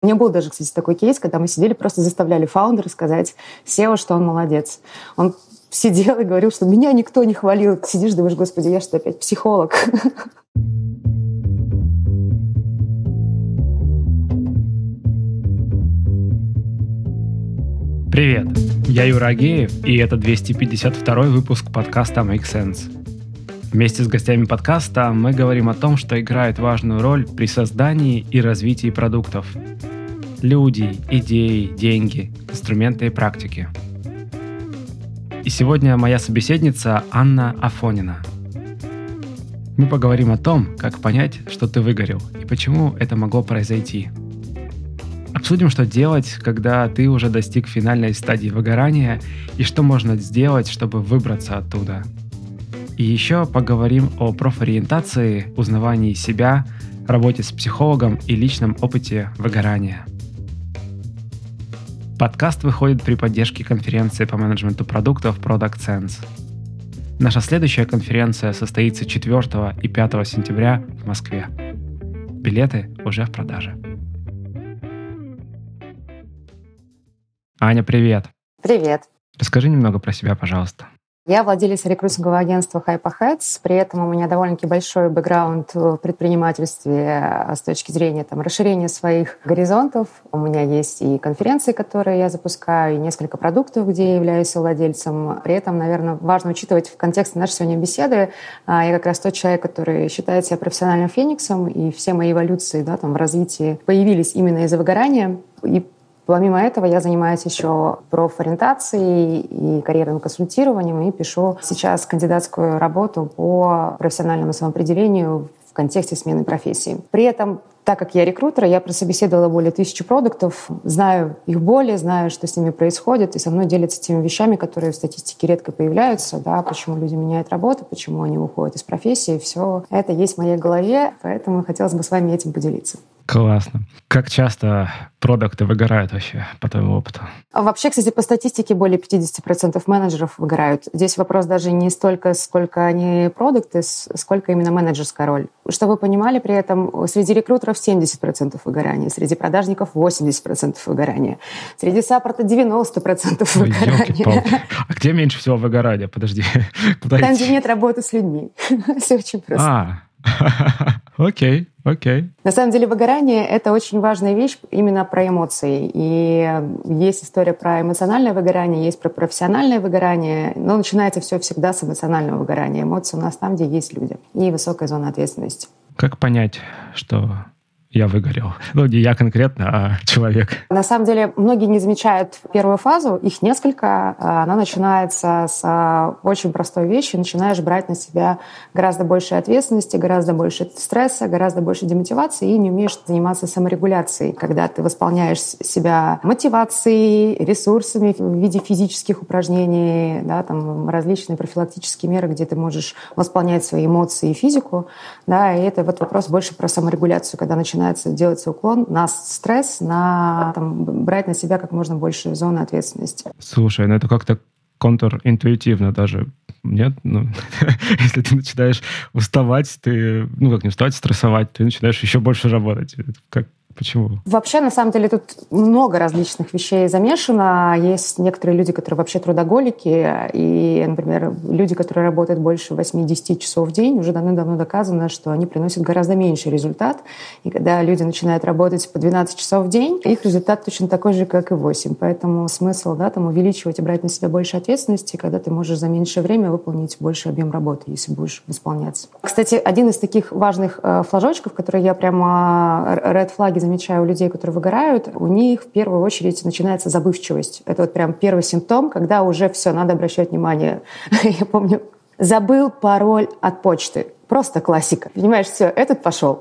У меня был даже, кстати, такой кейс, когда мы сидели, просто заставляли фаундера сказать SEO, что он молодец. Он сидел и говорил, что меня никто не хвалил. Сидишь, думаешь, господи, я что, опять психолог? Привет, я Юра Агеев, и это 252 выпуск подкаста Make Sense. Вместе с гостями подкаста мы говорим о том, что играет важную роль при создании и развитии продуктов. Люди, идеи, деньги, инструменты и практики. И сегодня моя собеседница Анна Афонина. Мы поговорим о том, как понять, что ты выгорел, и почему это могло произойти. Обсудим, что делать, когда ты уже достиг финальной стадии выгорания, и что можно сделать, чтобы выбраться оттуда – и еще поговорим о профориентации, узнавании себя, работе с психологом и личном опыте выгорания. Подкаст выходит при поддержке конференции по менеджменту продуктов Product Sense. Наша следующая конференция состоится 4 и 5 сентября в Москве. Билеты уже в продаже. Аня, привет. Привет. Расскажи немного про себя, пожалуйста. Я владелец рекрутингового агентства Hyperheads, при этом у меня довольно-таки большой бэкграунд в предпринимательстве а, с точки зрения там, расширения своих горизонтов. У меня есть и конференции, которые я запускаю, и несколько продуктов, где я являюсь владельцем. При этом, наверное, важно учитывать в контексте нашей сегодня беседы, а, я как раз тот человек, который считает себя профессиональным фениксом, и все мои эволюции да, там, в развитии появились именно из-за выгорания. И Помимо этого я занимаюсь еще профориентацией и карьерным консультированием и пишу сейчас кандидатскую работу по профессиональному самоопределению в контексте смены профессии. При этом так как я рекрутер, я прособеседовала более тысячи продуктов, знаю их боли, знаю, что с ними происходит, и со мной делятся теми вещами, которые в статистике редко появляются, да, почему люди меняют работу, почему они уходят из профессии. Все это есть в моей голове, поэтому хотелось бы с вами этим поделиться. Классно. Как часто продукты выгорают вообще по твоему опыту? А вообще, кстати, по статистике более 50% менеджеров выгорают. Здесь вопрос даже не столько, сколько они продукты, сколько именно менеджерская роль. Чтобы вы понимали, при этом среди рекрутеров 70% выгорания, среди продажников 80% выгорания, среди саппорта 90% Ой, выгорания. А где меньше всего выгорания? Подожди. Там, где нет работы с людьми. Все очень просто. А, Окей, окей. На самом деле выгорание — это очень важная вещь именно про эмоции. И есть история про эмоциональное выгорание, есть про профессиональное выгорание, но начинается все всегда с эмоционального выгорания. Эмоции у нас там, где есть люди. И высокая зона ответственности. Как понять, что я выгорел. Ну, не я конкретно, а человек. На самом деле, многие не замечают первую фазу, их несколько. А, она начинается с а, очень простой вещи. Начинаешь брать на себя гораздо больше ответственности, гораздо больше стресса, гораздо больше демотивации и не умеешь заниматься саморегуляцией. Когда ты восполняешь себя мотивацией, ресурсами в виде физических упражнений, да, там различные профилактические меры, где ты можешь восполнять свои эмоции и физику. Да, и это вот вопрос больше про саморегуляцию, когда начинаешь начинается делаться уклон на стресс, на там, брать на себя как можно больше зоны ответственности. Слушай, ну это как-то контринтуитивно даже. Нет? Ну, если ты начинаешь уставать, ты, ну как не уставать, стрессовать, ты начинаешь еще больше работать. Как, Почему? Вообще, на самом деле, тут много различных вещей замешано. Есть некоторые люди, которые вообще трудоголики, и, например, люди, которые работают больше 8-10 часов в день, уже давно-давно доказано, что они приносят гораздо меньший результат. И когда люди начинают работать по 12 часов в день, их результат точно такой же, как и 8. Поэтому смысл да, там, увеличивать и брать на себя больше ответственности, когда ты можешь за меньшее время выполнить больше объем работы, если будешь восполняться. Кстати, один из таких важных э, флажочков, который я прямо э, red флаги замечаю у людей, которые выгорают, у них в первую очередь начинается забывчивость. Это вот прям первый симптом, когда уже все, надо обращать внимание. Я помню, забыл пароль от почты. Просто классика. Понимаешь, все, этот пошел.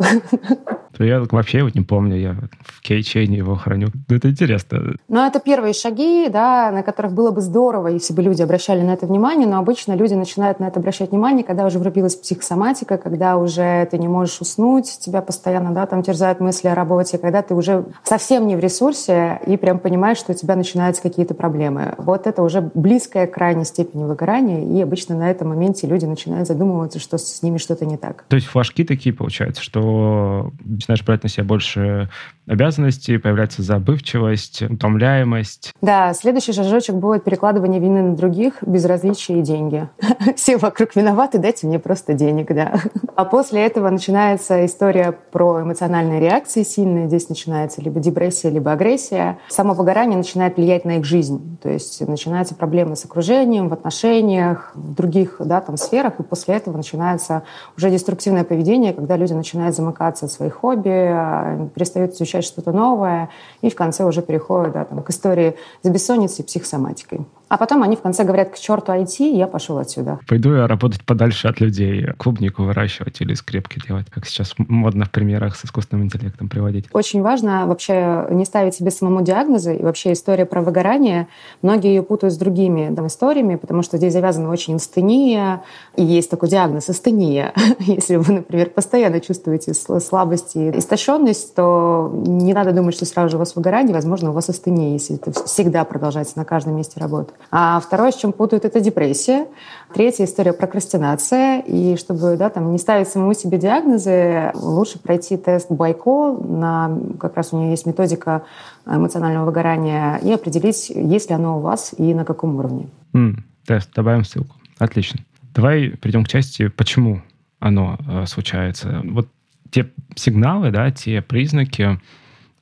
Я вообще вот не помню, я в кейчейне его храню. Ну, это интересно. Ну, это первые шаги, да, на которых было бы здорово, если бы люди обращали на это внимание, но обычно люди начинают на это обращать внимание, когда уже врубилась психосоматика, когда уже ты не можешь уснуть, тебя постоянно, да, там терзают мысли о работе, когда ты уже совсем не в ресурсе и прям понимаешь, что у тебя начинаются какие-то проблемы. Вот это уже близкая к крайней степени выгорания, и обычно на этом моменте люди начинают задумываться, что с ними что-то не так. То есть флажки такие получаются, что начинаешь брать на себя больше обязанностей, появляется забывчивость, утомляемость. Да, следующий шажочек будет перекладывание вины на других, безразличие и деньги. Все вокруг виноваты, дайте мне просто денег, да. А после этого начинается история про эмоциональные реакции сильные. Здесь начинается либо депрессия, либо агрессия. Само выгорание начинает влиять на их жизнь. То есть начинаются проблемы с окружением, в отношениях, в других да, там, сферах. И после этого начинается уже деструктивное поведение, когда люди начинают замыкаться от своих хобби, а, перестают изучать что-то новое, и в конце уже переходят да, там, к истории с бессонницей и психосоматикой. А потом они в конце говорят, к черту IT, я пошел отсюда. Пойду я работать подальше от людей, клубнику выращивать или скрепки делать, как сейчас модно в примерах с искусственным интеллектом приводить. Очень важно вообще не ставить себе самому диагнозы. И вообще история про выгорание, многие ее путают с другими там, историями, потому что здесь завязана очень астения, и есть такой диагноз астения. Если вы, например, постоянно чувствуете слабость и истощенность, то не надо думать, что сразу же у вас выгорание, возможно, у вас астения, если это всегда продолжается на каждом месте работы. А второе, с чем путают, это депрессия. Третья история – прокрастинация. И чтобы да, там, не ставить самому себе диагнозы, лучше пройти тест Байко. На, как раз у нее есть методика эмоционального выгорания и определить, есть ли оно у вас и на каком уровне. Mm, тест, добавим ссылку. Отлично. Давай перейдем к части, почему оно э, случается. Вот те сигналы, да, те признаки,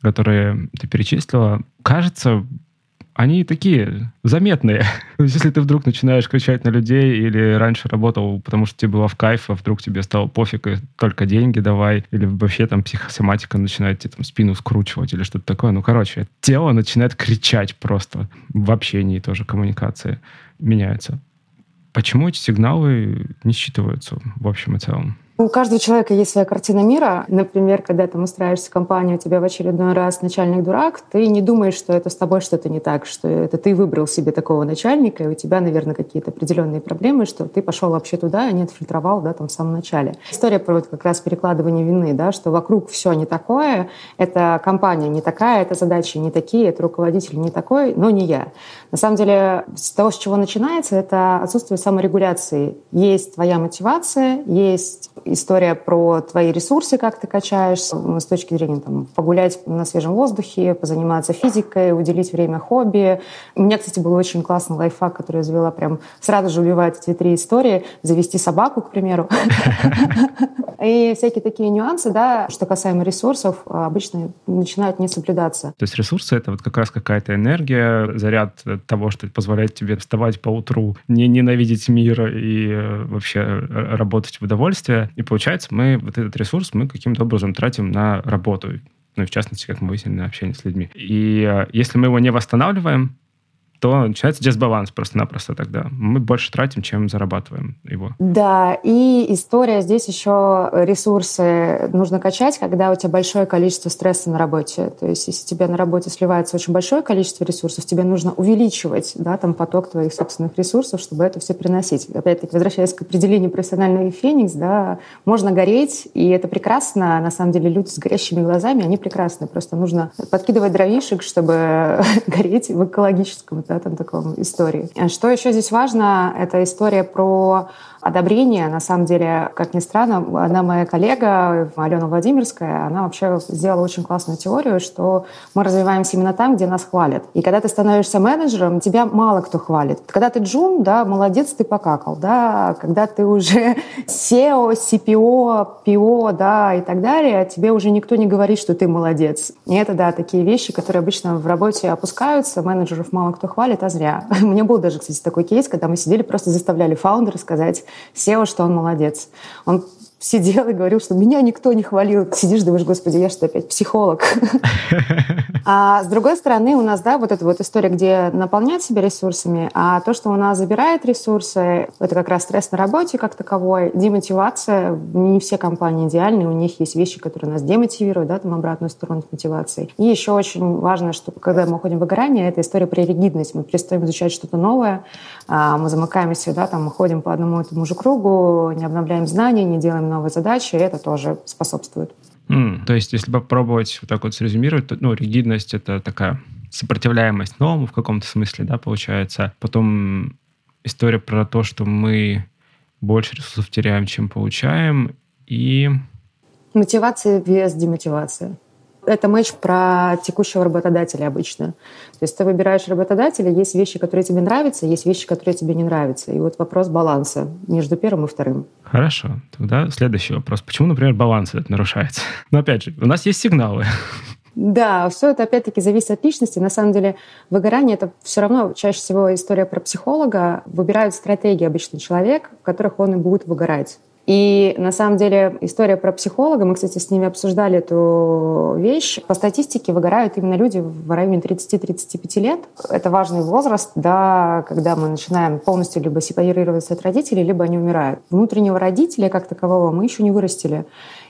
которые ты перечислила, кажется, они такие заметные. Если ты вдруг начинаешь кричать на людей или раньше работал, потому что тебе было в кайф, а вдруг тебе стало пофиг, и только деньги давай, или вообще там психосоматика начинает тебе там спину скручивать или что-то такое. Ну, короче, тело начинает кричать просто. В общении тоже коммуникации меняется. Почему эти сигналы не считываются в общем и целом? У каждого человека есть своя картина мира. Например, когда ты устраиваешься в компанию, у тебя в очередной раз начальник дурак, ты не думаешь, что это с тобой что-то не так, что это ты выбрал себе такого начальника, и у тебя, наверное, какие-то определенные проблемы, что ты пошел вообще туда, а не отфильтровал да, там в самом начале. История про вот как раз перекладывание вины, да, что вокруг все не такое, эта компания не такая, это задачи не такие, это руководитель не такой, но не я. На самом деле, с того, с чего начинается, это отсутствие саморегуляции. Есть твоя мотивация, есть история про твои ресурсы, как ты качаешь, с точки зрения там, погулять на свежем воздухе, позаниматься физикой, уделить время хобби. У меня, кстати, был очень классный лайфхак, который я завела прям сразу же убивает эти три истории. Завести собаку, к примеру. И всякие такие нюансы, да, что касаемо ресурсов, обычно начинают не соблюдаться. То есть ресурсы — это вот как раз какая-то энергия, заряд того, что позволяет тебе вставать по утру, не ненавидеть мир и э, вообще э, работать в удовольствие. И получается, мы вот этот ресурс мы каким-то образом тратим на работу. Ну и в частности, как мы выяснили, на общение с людьми. И э, если мы его не восстанавливаем, то начинается дисбаланс просто-напросто тогда. Мы больше тратим, чем зарабатываем его. Да, и история здесь еще ресурсы нужно качать, когда у тебя большое количество стресса на работе. То есть если тебе на работе сливается очень большое количество ресурсов, тебе нужно увеличивать да, там, поток твоих собственных ресурсов, чтобы это все приносить. Опять-таки, возвращаясь к определению профессионального феникс, да, можно гореть, и это прекрасно. На самом деле люди с горящими глазами, они прекрасны. Просто нужно подкидывать дровишек, чтобы гореть в экологическом да, там таком истории. Что еще здесь важно, это история про одобрение. На самом деле, как ни странно, одна моя коллега, Алена Владимирская, она вообще сделала очень классную теорию, что мы развиваемся именно там, где нас хвалят. И когда ты становишься менеджером, тебя мало кто хвалит. Когда ты джун, да, молодец, ты покакал, да, когда ты уже SEO, CPO, PO, да, и так далее, тебе уже никто не говорит, что ты молодец. И это, да, такие вещи, которые обычно в работе опускаются, менеджеров мало кто хвалит, а зря. У меня был даже, кстати, такой кейс, когда мы сидели, просто заставляли фаундера сказать, SEO, что он молодец. Он сидел и говорил, что меня никто не хвалил. Сидишь, думаешь, господи, я что, опять психолог? А с другой стороны, у нас, да, вот эта вот история, где наполнять себя ресурсами, а то, что у нас забирает ресурсы, это как раз стресс на работе как таковой, демотивация. Не все компании идеальны, у них есть вещи, которые нас демотивируют, да, там обратную сторону мотивации. И еще очень важно, что когда мы уходим в выгорание, это история про ригидность. Мы перестаем изучать что-то новое, а, мы замыкаемся, да, там мы ходим по одному и тому же кругу, не обновляем знания, не делаем новые задачи, и это тоже способствует. Mm, то есть, если попробовать вот так вот срезюмировать, то, ну, ригидность — это такая сопротивляемость новому в каком-то смысле, да, получается. Потом история про то, что мы больше ресурсов теряем, чем получаем, и... Мотивация без демотивации. Это матч про текущего работодателя обычно. То есть ты выбираешь работодателя, есть вещи, которые тебе нравятся, есть вещи, которые тебе не нравятся. И вот вопрос баланса между первым и вторым. Хорошо. Тогда следующий вопрос. Почему, например, баланс этот нарушается? Но опять же, у нас есть сигналы. Да, все это опять-таки зависит от личности. На самом деле выгорание — это все равно чаще всего история про психолога. Выбирают стратегии обычный человек, в которых он и будет выгорать. И на самом деле история про психолога, мы, кстати, с ними обсуждали эту вещь. По статистике выгорают именно люди в районе 30-35 лет. Это важный возраст, да, когда мы начинаем полностью либо сепарироваться от родителей, либо они умирают. Внутреннего родителя как такового мы еще не вырастили.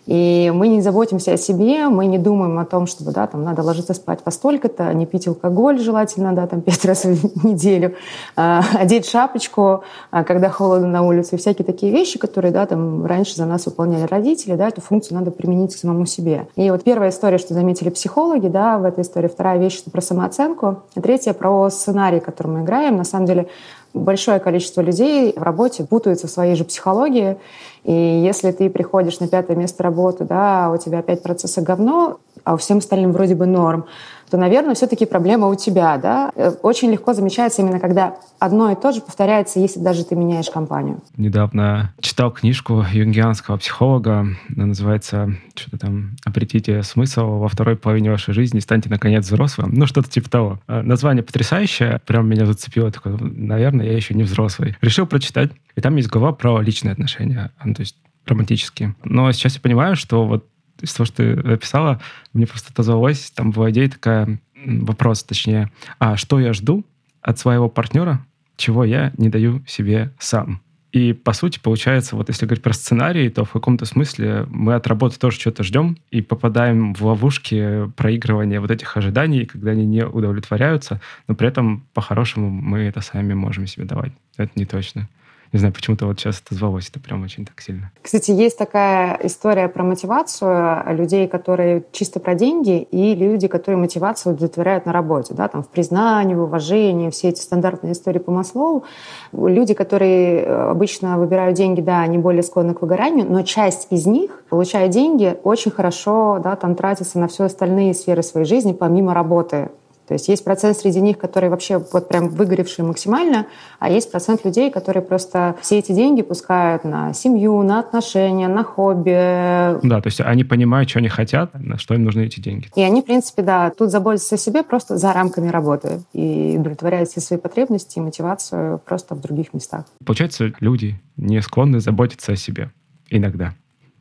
И мы не заботимся о себе, мы не думаем о том, чтобы, да, там, надо ложиться спать по столько-то, не пить алкоголь желательно, да, там, пять раз в неделю, а, одеть шапочку, а, когда холодно на улице, всякие такие вещи, которые, да, там, раньше за нас выполняли родители, да, эту функцию надо применить к самому себе. И вот первая история, что заметили психологи, да, в этой истории, вторая вещь, что про самооценку, и третья про сценарий, который мы играем. На самом деле, большое количество людей в работе путаются в своей же психологии. И если ты приходишь на пятое место работы, да, у тебя опять процесса говно, а всем остальным вроде бы норм, то, наверное, все-таки проблема у тебя. Да? Э, очень легко замечается именно, когда одно и то же повторяется, если даже ты меняешь компанию. Недавно читал книжку юнгианского психолога, она называется что-то там «Обретите смысл во второй половине вашей жизни, станьте, наконец, взрослым». Ну, что-то типа того. Э, название потрясающее, прям меня зацепило. Такое, наверное, я еще не взрослый. Решил прочитать. И там есть глава про личные отношения, ну, то есть романтические. Но сейчас я понимаю, что вот из того, что ты описала, мне просто отозвалась, там была идея такая, вопрос точнее, а что я жду от своего партнера, чего я не даю себе сам? И, по сути, получается, вот если говорить про сценарий, то в каком-то смысле мы от работы тоже что-то ждем и попадаем в ловушки проигрывания вот этих ожиданий, когда они не удовлетворяются, но при этом, по-хорошему, мы это сами можем себе давать. Это не точно. Не знаю, почему-то вот сейчас это звалось, это прям очень так сильно. Кстати, есть такая история про мотивацию людей, которые чисто про деньги, и люди, которые мотивацию удовлетворяют на работе, да, там в признании, в уважении, все эти стандартные истории по Маслоу. Люди, которые э, обычно выбирают деньги, да, они более склонны к выгоранию, но часть из них, получая деньги, очень хорошо, да, там тратится на все остальные сферы своей жизни, помимо работы. То есть есть процент среди них, которые вообще вот прям выгоревшие максимально, а есть процент людей, которые просто все эти деньги пускают на семью, на отношения, на хобби. Да, то есть они понимают, что они хотят, на что им нужны эти деньги. И они, в принципе, да, тут заботятся о себе просто за рамками работы и удовлетворяют все свои потребности и мотивацию просто в других местах. Получается, люди не склонны заботиться о себе иногда.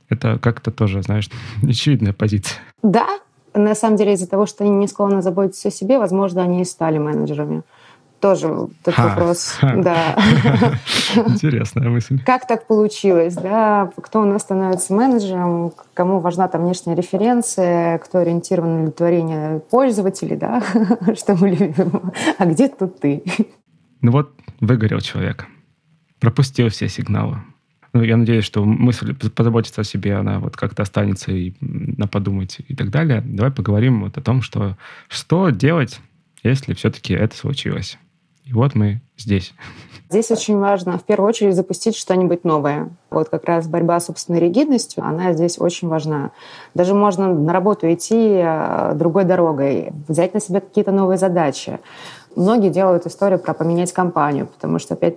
Это как-то тоже, знаешь, очевидная позиция. Да, на самом деле из-за того, что они не склонны заботиться о себе, возможно, они и стали менеджерами. Тоже такой вопрос. Да. Интересная мысль. Как так получилось, да? Кто у нас становится менеджером, кому важна там внешняя референция, кто ориентирован на удовлетворение пользователей, да? Что мы любим. А где тут ты? Ну вот выгорел человек. Пропустил все сигналы ну, я надеюсь, что мысль позаботиться о себе, она вот как-то останется и на подумать и так далее. Давай поговорим вот о том, что, что делать, если все-таки это случилось. И вот мы здесь. Здесь очень важно в первую очередь запустить что-нибудь новое. Вот как раз борьба с собственной ригидностью, она здесь очень важна. Даже можно на работу идти э, другой дорогой, взять на себя какие-то новые задачи. Многие делают историю про поменять компанию, потому что опять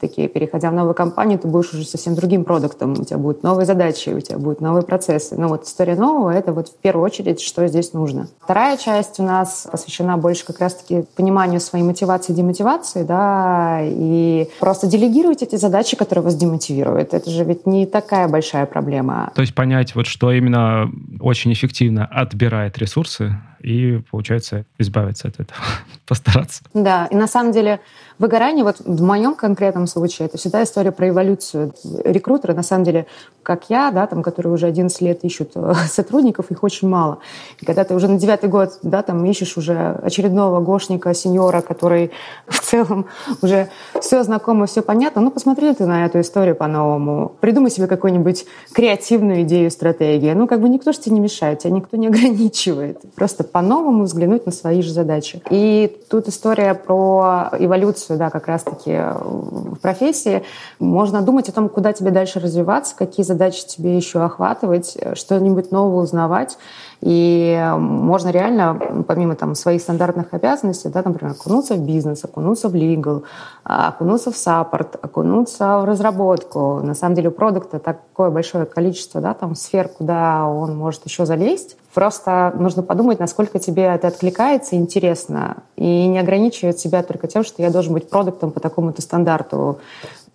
такие, переходя в новую компанию, ты будешь уже совсем другим продуктом, у тебя будут новые задачи, у тебя будут новые процессы. Но вот история нового — это вот в первую очередь, что здесь нужно. Вторая часть у нас посвящена больше как раз-таки пониманию своей мотивации и демотивации, да, и просто делегировать эти задачи, которые вас демотивируют. Это же ведь не такая большая проблема. То есть понять, вот что именно очень эффективно отбирает ресурсы, и, получается, избавиться от этого, постараться. Да, и на самом деле выгорание, вот в моем конкретном случае, это всегда история про эволюцию. Рекрутеры, на самом деле, как я, да, там, которые уже 11 лет ищут э, сотрудников, их очень мало. И когда ты уже на девятый год, да, там, ищешь уже очередного гошника, сеньора, который в целом уже все знакомо, все понятно, ну, посмотри ты на эту историю по-новому. Придумай себе какую-нибудь креативную идею, стратегию. Ну, как бы никто же тебе не мешает, тебя никто не ограничивает. Просто по-новому взглянуть на свои же задачи. И тут история про эволюцию, да, как раз-таки в профессии. Можно думать о том, куда тебе дальше развиваться, какие задачи тебе еще охватывать, что-нибудь нового узнавать. И можно реально, помимо там, своих стандартных обязанностей, да, например, окунуться в бизнес, окунуться в legal, окунуться в саппорт, окунуться в разработку. На самом деле у продукта такое большое количество да, там, сфер, куда он может еще залезть. Просто нужно подумать, насколько тебе это откликается, интересно, и не ограничивать себя только тем, что я должен быть продуктом по такому-то стандарту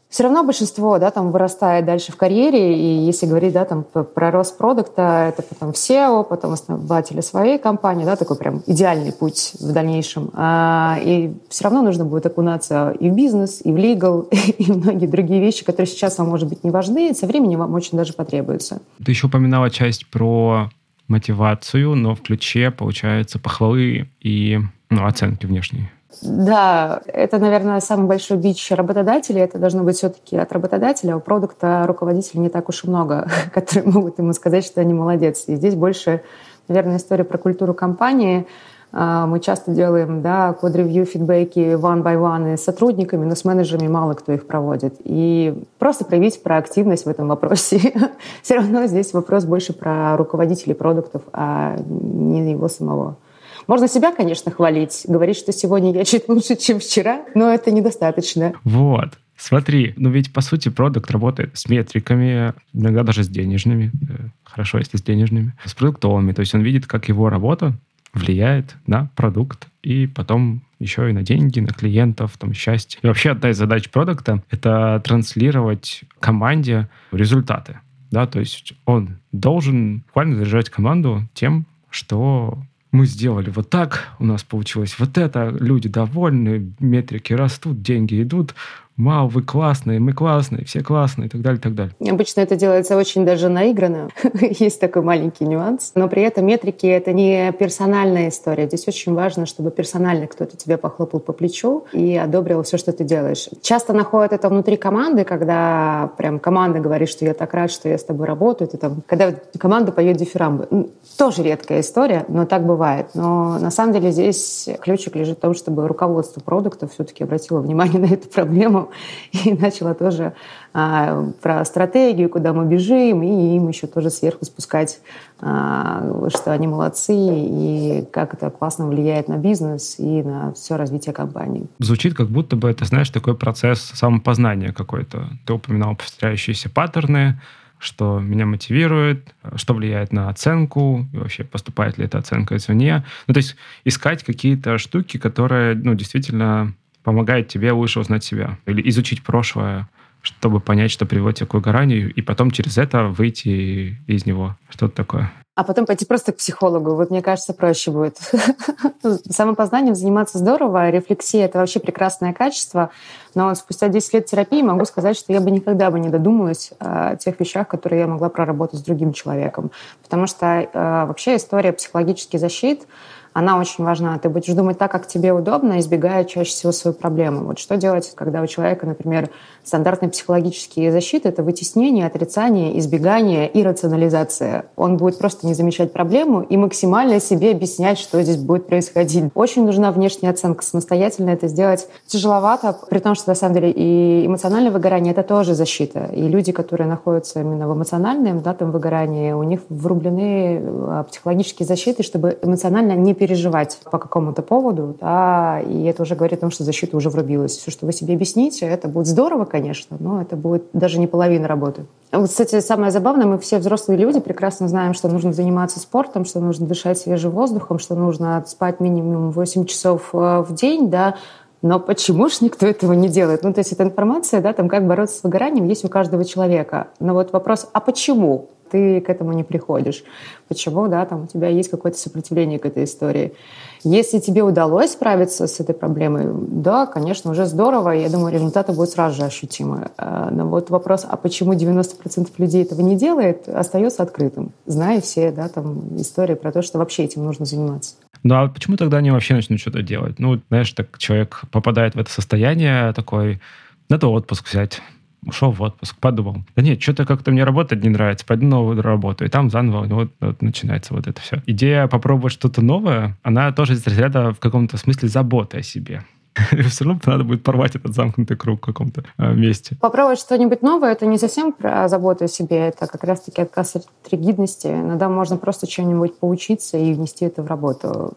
все равно большинство, да, там вырастает дальше в карьере, и если говорить, да, там про рост продукта, это потом SEO, потом основатели своей компании, да, такой прям идеальный путь в дальнейшем. А, и все равно нужно будет окунаться и в бизнес, и в legal, и многие другие вещи, которые сейчас вам, может быть, не важны, со временем вам очень даже потребуются. Ты еще упоминала часть про мотивацию, но в ключе, получается, похвалы и ну, оценки внешние. Да, это, наверное, самый большой бич работодателей. Это должно быть все-таки от работодателя. У продукта руководителей не так уж и много, которые могут ему сказать, что они молодец. И здесь больше, наверное, история про культуру компании. А, мы часто делаем да, код-ревью, фидбэки one by one с сотрудниками, но с менеджерами мало кто их проводит. И просто проявить проактивность в этом вопросе. Все равно здесь вопрос больше про руководителей продуктов, а не его самого. Можно себя, конечно, хвалить, говорить, что сегодня я чуть лучше, чем вчера, но это недостаточно. Вот. Смотри, ну ведь по сути продукт работает с метриками, иногда даже с денежными, э, хорошо, если с денежными, с продуктовыми. То есть он видит, как его работа влияет на продукт и потом еще и на деньги, на клиентов, там, счастье. И вообще одна из задач продукта — это транслировать команде результаты. Да, то есть он должен буквально заряжать команду тем, что мы сделали вот так, у нас получилось вот это, люди довольны, метрики растут, деньги идут, вау, вы классные, мы классные, все классные и так далее, и так далее. Обычно это делается очень даже наигранно. Есть такой маленький нюанс. Но при этом метрики — это не персональная история. Здесь очень важно, чтобы персонально кто-то тебе похлопал по плечу и одобрил все, что ты делаешь. Часто находят это внутри команды, когда прям команда говорит, что я так рад, что я с тобой работаю. Ты там, когда команда поет дифирамбы. Тоже редкая история, но так бывает. Но на самом деле здесь ключик лежит в том, чтобы руководство продукта все-таки обратило внимание на эту проблему и начала тоже а, про стратегию, куда мы бежим, и им еще тоже сверху спускать, а, что они молодцы, и как это классно влияет на бизнес и на все развитие компании. Звучит, как будто бы это, знаешь, такой процесс самопознания какой-то. Ты упоминал повторяющиеся паттерны, что меня мотивирует, что влияет на оценку, и вообще поступает ли эта оценка извне. Ну, то есть искать какие-то штуки, которые, ну, действительно помогает тебе лучше узнать себя или изучить прошлое, чтобы понять, что приводит тебя к выгоранию, и потом через это выйти из него. Что-то такое. А потом пойти просто к психологу. Вот мне кажется, проще будет. Самопознанием заниматься здорово. Рефлексия — это вообще прекрасное качество. Но спустя 10 лет терапии могу сказать, что я бы никогда бы не додумалась о тех вещах, которые я могла проработать с другим человеком. Потому что э, вообще история психологических защит — она очень важна. Ты будешь думать так, как тебе удобно, избегая чаще всего свою проблему. Вот что делать, когда у человека, например, стандартные психологические защиты — это вытеснение, отрицание, избегание и рационализация. Он будет просто не замечать проблему и максимально себе объяснять, что здесь будет происходить. Очень нужна внешняя оценка. Самостоятельно это сделать тяжеловато, при том, что на самом деле и эмоциональное выгорание — это тоже защита. И люди, которые находятся именно в эмоциональном да, там, выгорании, у них врублены а, психологические защиты, чтобы эмоционально не переживать по какому-то поводу, да, и это уже говорит о том, что защита уже врубилась. Все, что вы себе объясните, это будет здорово, конечно, но это будет даже не половина работы. Вот, кстати, самое забавное, мы все взрослые люди прекрасно знаем, что нужно заниматься спортом, что нужно дышать свежим воздухом, что нужно спать минимум 8 часов э, в день, да, но почему же никто этого не делает? Ну, то есть эта информация, да, там, как бороться с выгоранием, есть у каждого человека. Но вот вопрос, а почему? Ты к этому не приходишь. Почему, да, там у тебя есть какое-то сопротивление к этой истории. Если тебе удалось справиться с этой проблемой, да, конечно, уже здорово, я думаю, результаты будут сразу же ощутимы. А, но вот вопрос, а почему 90% людей этого не делает, остается открытым, зная все, да, там, истории про то, что вообще этим нужно заниматься. Ну а почему тогда они вообще начнут что-то делать? Ну, знаешь, так человек попадает в это состояние такой, надо отпуск взять, ушел в отпуск, подумал, да нет, что-то как-то мне работать не нравится, пойду новую работу, и там заново вот, вот начинается вот это все. Идея попробовать что-то новое, она тоже из разряда в каком-то смысле заботы о себе. все равно надо будет порвать этот замкнутый круг в каком-то э, месте. Попробовать что-нибудь новое, это не совсем про заботу о себе, это как раз-таки отказ от ригидности. Иногда можно просто что-нибудь поучиться и внести это в работу.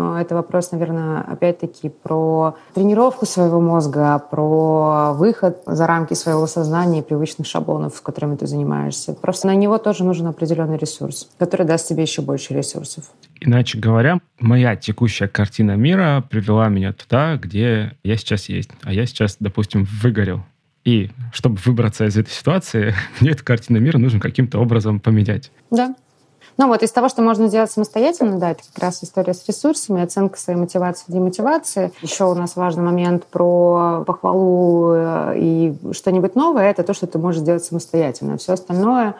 Но это вопрос, наверное, опять-таки про тренировку своего мозга, про выход за рамки своего сознания и привычных шаблонов, с которыми ты занимаешься. Просто на него тоже нужен определенный ресурс, который даст тебе еще больше ресурсов. Иначе говоря, моя текущая картина мира привела меня туда, где я сейчас есть. А я сейчас, допустим, выгорел. И чтобы выбраться из этой ситуации, мне эту картину мира нужно каким-то образом поменять. Да. Ну вот из того, что можно сделать самостоятельно, да, это как раз история с ресурсами, оценка своей мотивации, демотивации. Еще у нас важный момент про похвалу э, и что-нибудь новое, это то, что ты можешь сделать самостоятельно. Все остальное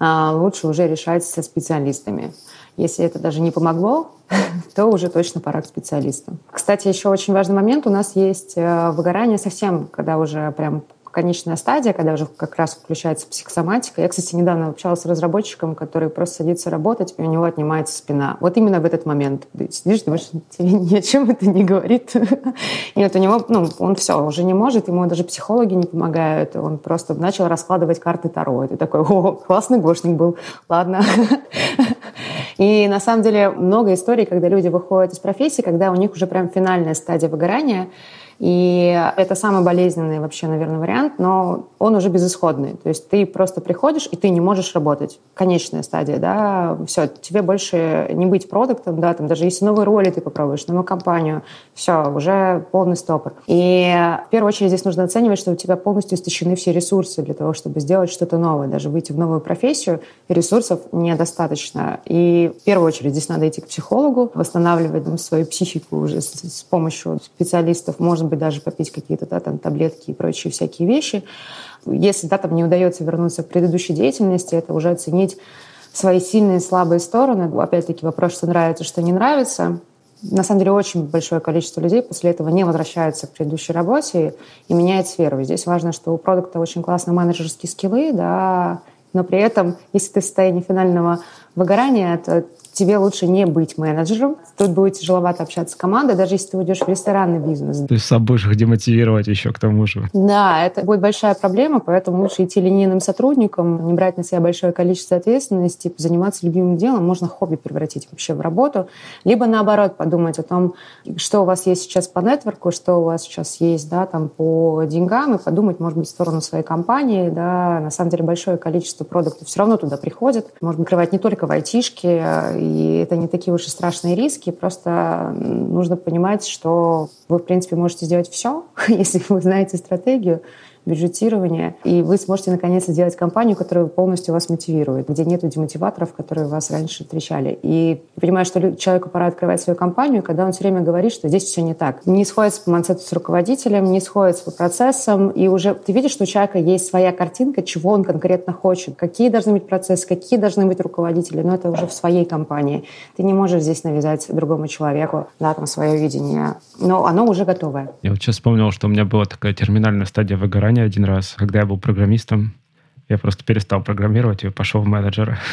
а, лучше уже решать со специалистами. Если это даже не помогло, то уже точно пора к специалистам. Кстати, еще очень важный момент. У нас есть э, выгорание совсем, когда уже прям конечная стадия, когда уже как раз включается психосоматика. Я, кстати, недавно общалась с разработчиком, который просто садится работать, и у него отнимается спина. Вот именно в этот момент. Ты сидишь, думаешь, тебе ни о чем это не говорит. Нет, у него, ну, он все, уже не может, ему даже психологи не помогают. Он просто начал раскладывать карты Таро. И ты такой, о, классный гошник был, ладно. И на самом деле много историй, когда люди выходят из профессии, когда у них уже прям финальная стадия выгорания, и это самый болезненный вообще, наверное, вариант, но он уже безысходный. То есть ты просто приходишь, и ты не можешь работать. Конечная стадия, да, все, тебе больше не быть продуктом, да, там даже если новые роли ты попробуешь, новую компанию, все, уже полный стопор. И в первую очередь здесь нужно оценивать, что у тебя полностью истощены все ресурсы для того, чтобы сделать что-то новое, даже выйти в новую профессию, ресурсов недостаточно. И в первую очередь здесь надо идти к психологу, восстанавливать там, свою психику уже с, с помощью специалистов, можно быть, даже попить какие-то да, там, таблетки и прочие всякие вещи. Если да, там не удается вернуться к предыдущей деятельности, это уже оценить свои сильные и слабые стороны. Опять-таки вопрос, что нравится, что не нравится. На самом деле очень большое количество людей после этого не возвращаются к предыдущей работе и меняет сферу. Здесь важно, что у продукта очень классные менеджерские скиллы, да, но при этом, если ты в состоянии финального выгорания, то тебе лучше не быть менеджером. Тут будет тяжеловато общаться с командой, даже если ты уйдешь в ресторанный бизнес. То есть сам будешь их демотивировать еще к тому же. Да, это будет большая проблема, поэтому лучше идти линейным сотрудником, не брать на себя большое количество ответственности, заниматься любимым делом. Можно хобби превратить вообще в работу. Либо наоборот подумать о том, что у вас есть сейчас по нетворку, что у вас сейчас есть да, там, по деньгам, и подумать, может быть, в сторону своей компании. Да. На самом деле большое количество продуктов все равно туда приходит. Можно открывать не только в айтишке, и это не такие уж и страшные риски, просто нужно понимать, что вы, в принципе, можете сделать все, если вы знаете стратегию, бюджетирования, и вы сможете наконец сделать компанию, которая полностью вас мотивирует, где нет демотиваторов, которые вас раньше встречали. И понимаю, что человеку пора открывать свою компанию, когда он все время говорит, что здесь все не так. Не сходится по мансету с руководителем, не сходится по процессам, и уже ты видишь, что у человека есть своя картинка, чего он конкретно хочет, какие должны быть процессы, какие должны быть руководители, но это уже в своей компании. Ты не можешь здесь навязать другому человеку да, там, свое видение, но оно уже готовое. Я вот сейчас вспомнил, что у меня была такая терминальная стадия выгорания, компании один раз, когда я был программистом. Я просто перестал программировать и пошел в менеджера.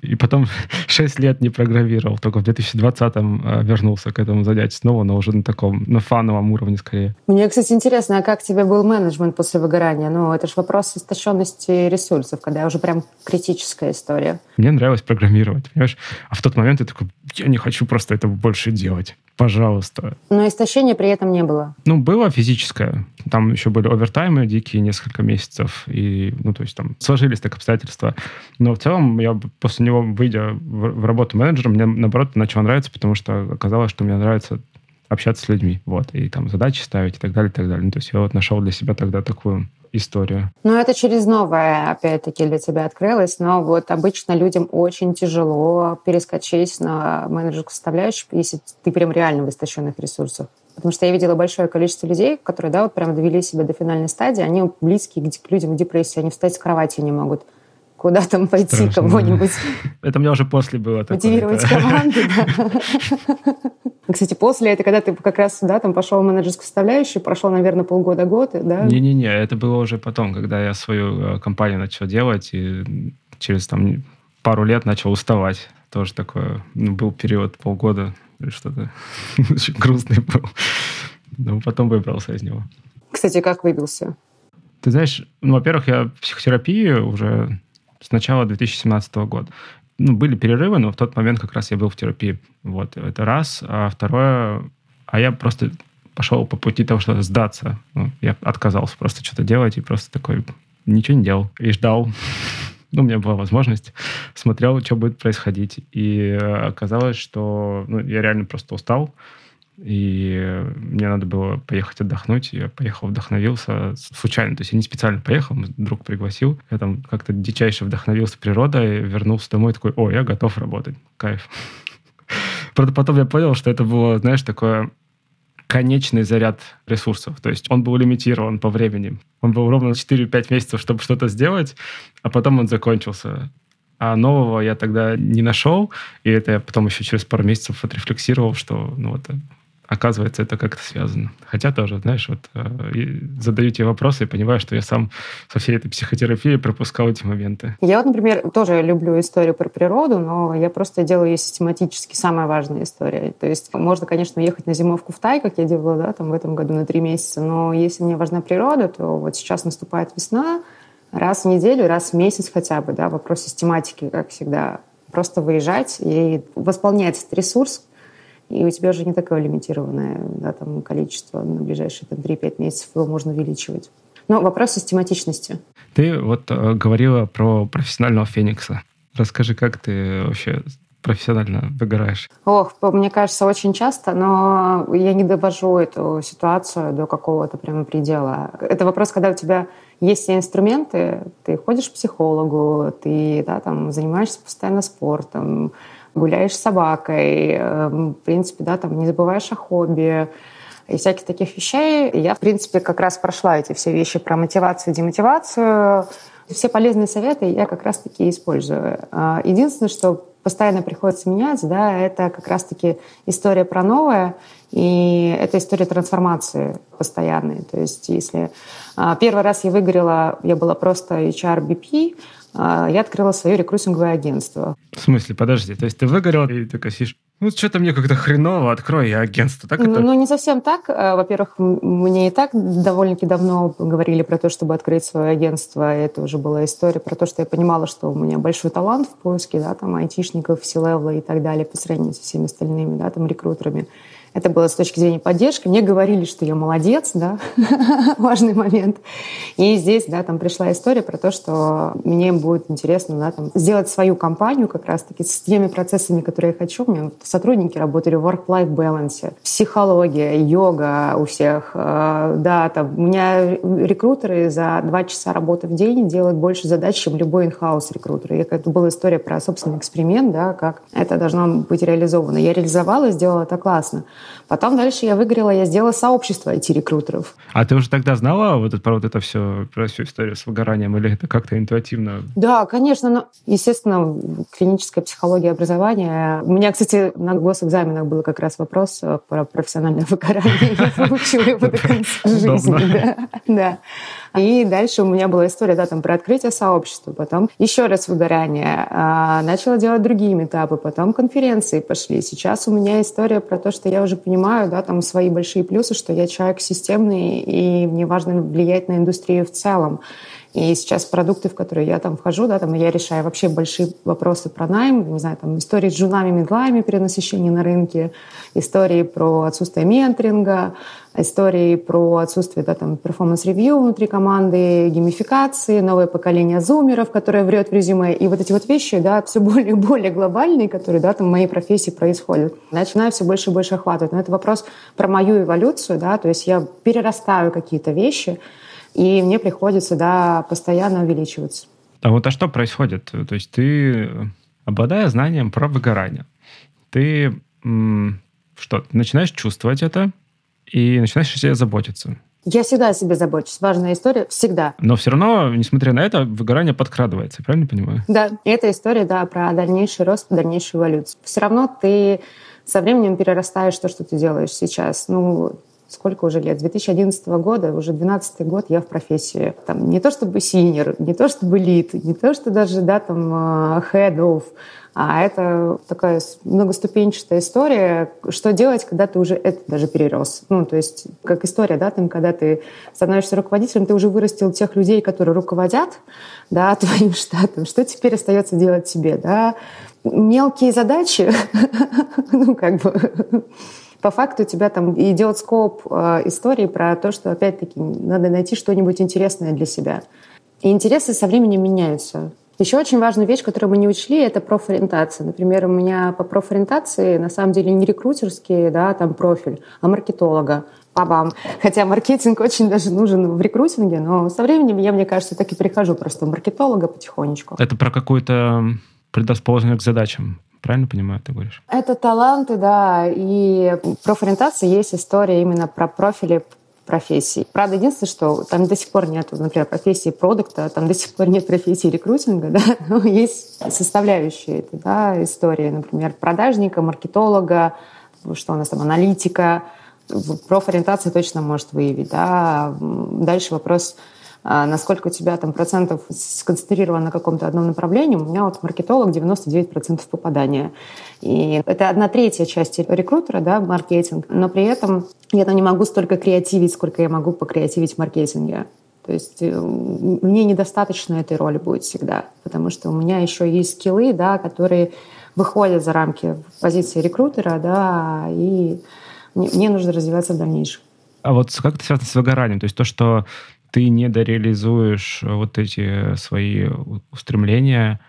И потом 6 лет не программировал, только в 2020-м э, вернулся к этому занятию снова, но уже на таком, на фановом уровне скорее. Мне, кстати, интересно, а как тебе был менеджмент после выгорания? Ну, это же вопрос истощенности ресурсов, когда уже прям критическая история. Мне нравилось программировать, понимаешь? А в тот момент я такой, я не хочу просто этого больше делать. Пожалуйста. Но истощения при этом не было? Ну, было физическое. Там еще были овертаймы дикие несколько месяцев. И, ну, то есть там сложились так обстоятельства. Но в целом я после него, выйдя в, в работу менеджером, мне, наоборот, начало нравиться, потому что оказалось, что мне нравится общаться с людьми, вот, и там задачи ставить и так далее, и так далее. Ну, то есть я вот нашел для себя тогда такую историю. Ну, это через новое, опять-таки, для тебя открылось, но вот обычно людям очень тяжело перескочить на менеджерскую составляющую, если ты прям реально в истощенных ресурсах. Потому что я видела большое количество людей, которые, да, вот прям довели себя до финальной стадии, они близкие к людям в депрессии, они встать с кровати не могут. Куда там пойти кого-нибудь. Это у меня уже после было. Мотивировать команду, Кстати, после это, когда ты как раз, да, там пошел в менеджерскую составляющую, прошло, наверное, полгода-год, да? Не-не-не, это было уже потом, когда я свою э, компанию начал делать, и через там пару лет начал уставать. Тоже такое, ну, был период полгода, что-то очень грустный был. Но потом выбрался из него. Кстати, как выбился? Ты знаешь, ну, во-первых, я в психотерапии уже с начала 2017 года. Ну, были перерывы, но в тот момент как раз я был в терапии. Вот, это раз. А второе, а я просто пошел по пути того, что сдаться. Ну, я отказался просто что-то делать и просто такой ничего не делал. И ждал. Ну, у меня была возможность. Смотрел, что будет происходить. И оказалось, что ну, я реально просто устал. И мне надо было поехать отдохнуть. Я поехал, вдохновился случайно. То есть я не специально поехал, друг пригласил. Я там как-то дичайше вдохновился природой, вернулся домой такой, о, я готов работать. Кайф. Правда, потом я понял, что это было, знаешь, такое конечный заряд ресурсов. То есть он был лимитирован по времени. Он был ровно 4-5 месяцев, чтобы что-то сделать, а потом он закончился. А нового я тогда не нашел, и это я потом еще через пару месяцев отрефлексировал, что ну, вот, оказывается, это как-то связано. Хотя тоже, знаешь, вот э, задаю тебе вопросы и понимаю, что я сам со всей этой психотерапией пропускал эти моменты. Я вот, например, тоже люблю историю про природу, но я просто делаю ее систематически. Самая важная история. То есть можно, конечно, уехать на зимовку в Тай, как я делала да, там, в этом году на три месяца, но если мне важна природа, то вот сейчас наступает весна, раз в неделю, раз в месяц хотя бы, да, вопрос систематики, как всегда, просто выезжать и восполнять этот ресурс, и у тебя уже не такое лимитированное да, там, количество на ближайшие там, 3-5 месяцев, его можно увеличивать. Но вопрос систематичности. Ты вот э, говорила про профессионального феникса. Расскажи, как ты вообще профессионально выгораешь? Ох, мне кажется, очень часто, но я не довожу эту ситуацию до какого-то прямо предела. Это вопрос, когда у тебя есть все инструменты, ты ходишь к психологу, ты да, там, занимаешься постоянно спортом, гуляешь с собакой, эм, в принципе, да, там не забываешь о хобби и всяких таких вещей. я, в принципе, как раз прошла эти все вещи про мотивацию демотивацию. Все полезные советы я как раз-таки использую. А, единственное, что постоянно приходится менять, да, это как раз-таки история про новое, и это история трансформации постоянной. То есть если а, первый раз я выгорела, я была просто HR-BP, а, я открыла свое рекрутинговое агентство. В смысле? Подожди, то есть ты выгорел и такая сидишь, ну, что-то мне как-то хреново, открой я агентство. Так ну, это? ну, не совсем так. А, во-первых, мне и так довольно-таки давно говорили про то, чтобы открыть свое агентство. Это уже была история про то, что я понимала, что у меня большой талант в поиске, да, там, айтишников, силевла и так далее по сравнению со всеми остальными, да, там, рекрутерами. Это было с точки зрения поддержки. Мне говорили, что я молодец, да, важный момент. И здесь, да, там пришла история про то, что мне будет интересно, да, там, сделать свою компанию как раз-таки с теми процессами, которые я хочу. У меня сотрудники работали в work-life balance, психология, йога у всех, э, да, там, у меня рекрутеры за два часа работы в день делают больше задач, чем любой in-house рекрутер. И это была история про собственный эксперимент, да, как это должно быть реализовано. Я реализовала, сделала это классно. Потом дальше я выиграла, я сделала сообщество IT-рекрутеров. А ты уже тогда знала вот про вот это все, про всю историю с выгоранием, или это как-то интуитивно? Да, конечно. Но, естественно, клиническая психология образования. У меня, кстати, на госэкзаменах был как раз вопрос э, про профессиональное выгорание. Я получила его до конца жизни. Да. И дальше у меня была история, да, там про открытие сообщества, потом еще раз выгорание, а, начала делать другие этапы, потом конференции пошли. Сейчас у меня история про то, что я уже понимаю, да, там свои большие плюсы, что я человек системный, и мне важно влиять на индустрию в целом. И сейчас продукты, в которые я там вхожу, да, там я решаю вообще большие вопросы про найм, не знаю, там истории с джунами, мидлами, перенасыщение на рынке, истории про отсутствие менторинга, истории про отсутствие да, там, performance review внутри команды, геймификации, новое поколение зумеров, которое врет в резюме. И вот эти вот вещи, да, все более и более глобальные, которые да, там, в моей профессии происходят. Начинаю все больше и больше охватывать. Но это вопрос про мою эволюцию, да, то есть я перерастаю какие-то вещи, и мне приходится, да, постоянно увеличиваться. А вот а что происходит? То есть ты, обладая знанием про выгорание, ты что, начинаешь чувствовать это и начинаешь о себе заботиться. Я всегда о себе забочусь. Важная история всегда. Но все равно, несмотря на это, выгорание подкрадывается, правильно понимаю? Да, и эта история, да, про дальнейший рост, дальнейшую эволюцию. Все равно ты со временем перерастаешь то, что ты делаешь сейчас. Ну, сколько уже лет? С 2011 года, уже 12 год я в профессии. Там не то чтобы синер, не то чтобы лид, не то что даже, да, там, а, head of, а это такая многоступенчатая история, что делать, когда ты уже это даже перерос. Ну, то есть, как история, да, там, когда ты становишься руководителем, ты уже вырастил тех людей, которые руководят, да, твоим штатом. Что теперь остается делать тебе, да? Мелкие задачи, ну, как бы по факту тебя там идет скоп э, истории про то, что, опять-таки, надо найти что-нибудь интересное для себя. И интересы со временем меняются. Еще очень важная вещь, которую мы не учли, это профориентация. Например, у меня по профориентации на самом деле не рекрутерский да, там профиль, а маркетолога. Бабам. Хотя маркетинг очень даже нужен в рекрутинге, но со временем я, мне кажется, так и прихожу просто маркетолога потихонечку. Это про какую-то предрасположенность к задачам. Правильно понимаю, ты говоришь? Это таланты, да. И профориентация есть история именно про профили профессий. Правда, единственное, что там до сих пор нет, например, профессии продукта, там до сих пор нет профессии рекрутинга, да, но есть составляющие да, истории, например, продажника, маркетолога, что у нас там, аналитика, профориентация точно может выявить. Да. Дальше вопрос насколько у тебя там процентов сконцентрировано на каком-то одном направлении. У меня вот маркетолог 99% попадания. И это одна третья часть рекрутера, да, маркетинг. Но при этом я там не могу столько креативить, сколько я могу покреативить в маркетинге. То есть э, мне недостаточно этой роли будет всегда, потому что у меня еще есть скиллы, да, которые выходят за рамки позиции рекрутера, да, и мне нужно развиваться в дальнейшем. А вот как это связано с выгоранием? То есть то, что ты не дореализуешь вот эти свои устремления,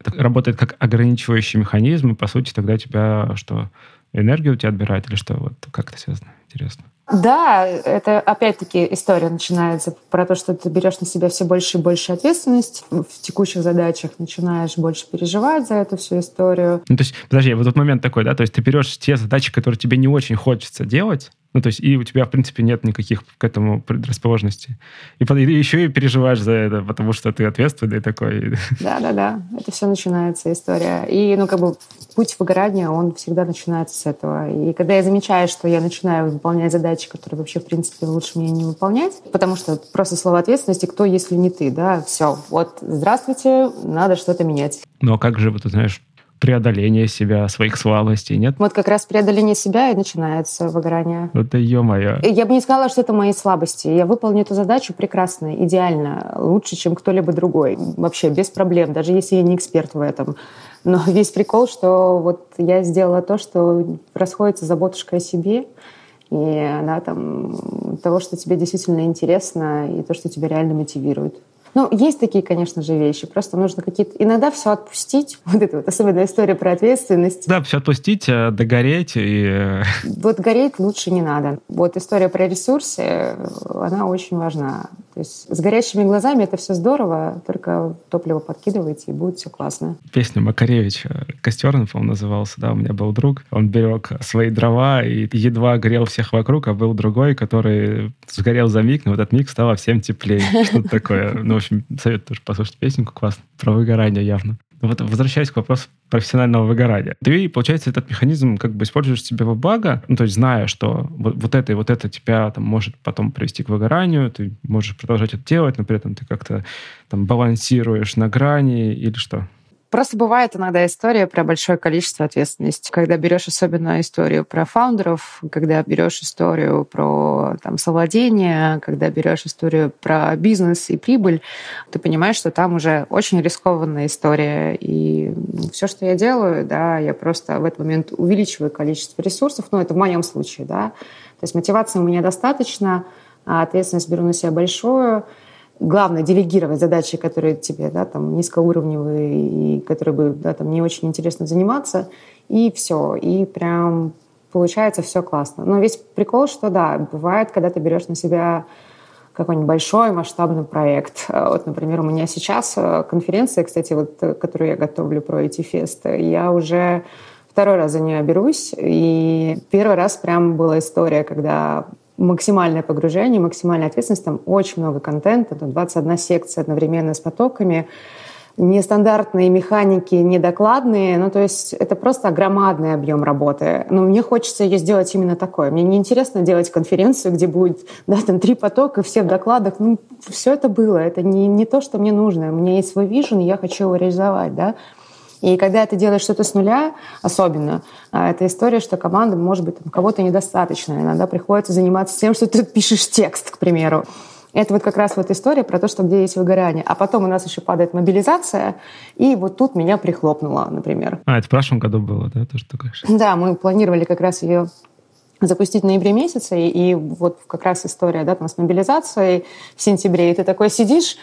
это работает как ограничивающий механизм, и, по сути, тогда тебя что, энергию у тебя отбирает или что? Вот как это связано? Интересно. Да, это опять-таки история начинается про то, что ты берешь на себя все больше и больше ответственность в текущих задачах, начинаешь больше переживать за эту всю историю. Ну, то есть, подожди, вот тот момент такой, да, то есть ты берешь те задачи, которые тебе не очень хочется делать, ну, то есть, и у тебя, в принципе, нет никаких к этому предрасположенностей. И, и еще и переживаешь за это, потому что ты ответственный такой. Да-да-да, это все начинается история. И, ну, как бы, путь выгорания, он всегда начинается с этого. И когда я замечаю, что я начинаю выполнять задачи, которые вообще, в принципе, лучше мне не выполнять, потому что просто слово ответственности, кто, если не ты, да, все, вот, здравствуйте, надо что-то менять. Ну, а как же, вот, ты знаешь, преодоление себя, своих слабостей, нет? Вот как раз преодоление себя и начинается выгорание. Это ё-моё. Я бы не сказала, что это мои слабости. Я выполню эту задачу прекрасно, идеально, лучше, чем кто-либо другой. Вообще, без проблем, даже если я не эксперт в этом. Но весь прикол, что вот я сделала то, что расходится заботушка о себе, и да, там, того, что тебе действительно интересно, и то, что тебя реально мотивирует. Ну, есть такие, конечно же, вещи. Просто нужно какие-то... Иногда все отпустить. Вот это вот особенная история про ответственность. Да, все отпустить, э, догореть и... Э, вот гореть лучше не надо. Вот история про ресурсы, э, она очень важна. То есть с горящими глазами это все здорово, только топливо подкидывайте, и будет все классно. Песня Макаревича Костерный, по-моему, назывался, да, у меня был друг. Он берег свои дрова и едва грел всех вокруг, а был другой, который сгорел за миг, но в этот миг стало всем теплее. Что-то такое. Ну, общем, советую тоже послушать песенку классно. Про выгорание явно. Вот возвращаясь к вопросу профессионального выгорания. Ты, получается, этот механизм как бы используешь себе во благо, ну, то есть зная, что вот, вот это и вот это тебя там может потом привести к выгоранию, ты можешь продолжать это делать, но при этом ты как-то там балансируешь на грани или что? Просто бывает иногда история про большое количество ответственности. Когда берешь особенно историю про фаундеров, когда берешь историю про там, совладение, когда берешь историю про бизнес и прибыль, ты понимаешь, что там уже очень рискованная история. И все, что я делаю, да, я просто в этот момент увеличиваю количество ресурсов. Ну, это в моем случае, да. То есть мотивации у меня достаточно, а ответственность беру на себя большую — главное делегировать задачи, которые тебе да, там, низкоуровневые и которые бы да, там, не очень интересно заниматься, и все. И прям получается все классно. Но весь прикол, что да, бывает, когда ты берешь на себя какой-нибудь большой масштабный проект. Вот, например, у меня сейчас э, конференция, кстати, вот, э, которую я готовлю про эти фесты, я уже второй раз за нее берусь, и первый раз прям была история, когда максимальное погружение, максимальная ответственность, там очень много контента, там 21 секция одновременно с потоками, нестандартные механики, недокладные. Ну, то есть это просто громадный объем работы. Но мне хочется ее сделать именно такое. Мне не интересно делать конференцию, где будет да, там три потока, все в докладах. Ну, все это было. Это не, не то, что мне нужно. У меня есть свой вижен, я хочу его реализовать. Да? И когда ты делаешь что-то с нуля, особенно, а, это история, что команда, может быть, кого-то недостаточно. Иногда приходится заниматься тем, что ты пишешь текст, к примеру. Это вот как раз вот история про то, что где есть выгорание. А потом у нас еще падает мобилизация, и вот тут меня прихлопнуло, например. А, это в прошлом году было, да, то, что говоришь? Да, мы планировали как раз ее запустить в ноябре месяце, и вот как раз история, да, там с мобилизацией в сентябре, и ты такой сидишь,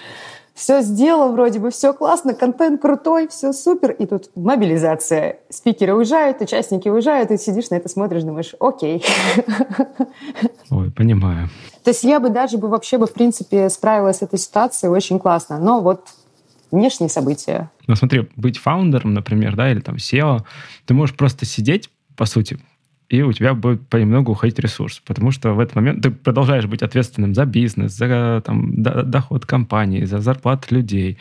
все сделал, вроде бы все классно, контент крутой, все супер, и тут мобилизация. Спикеры уезжают, участники уезжают, и сидишь на это смотришь, думаешь, окей. Ой, понимаю. То есть я бы даже бы вообще бы, в принципе, справилась с этой ситуацией очень классно, но вот внешние события. Ну смотри, быть фаундером, например, да, или там SEO, ты можешь просто сидеть, по сути, и у тебя будет понемногу уходить ресурс, потому что в этот момент ты продолжаешь быть ответственным за бизнес, за там, доход компании, за зарплаты людей.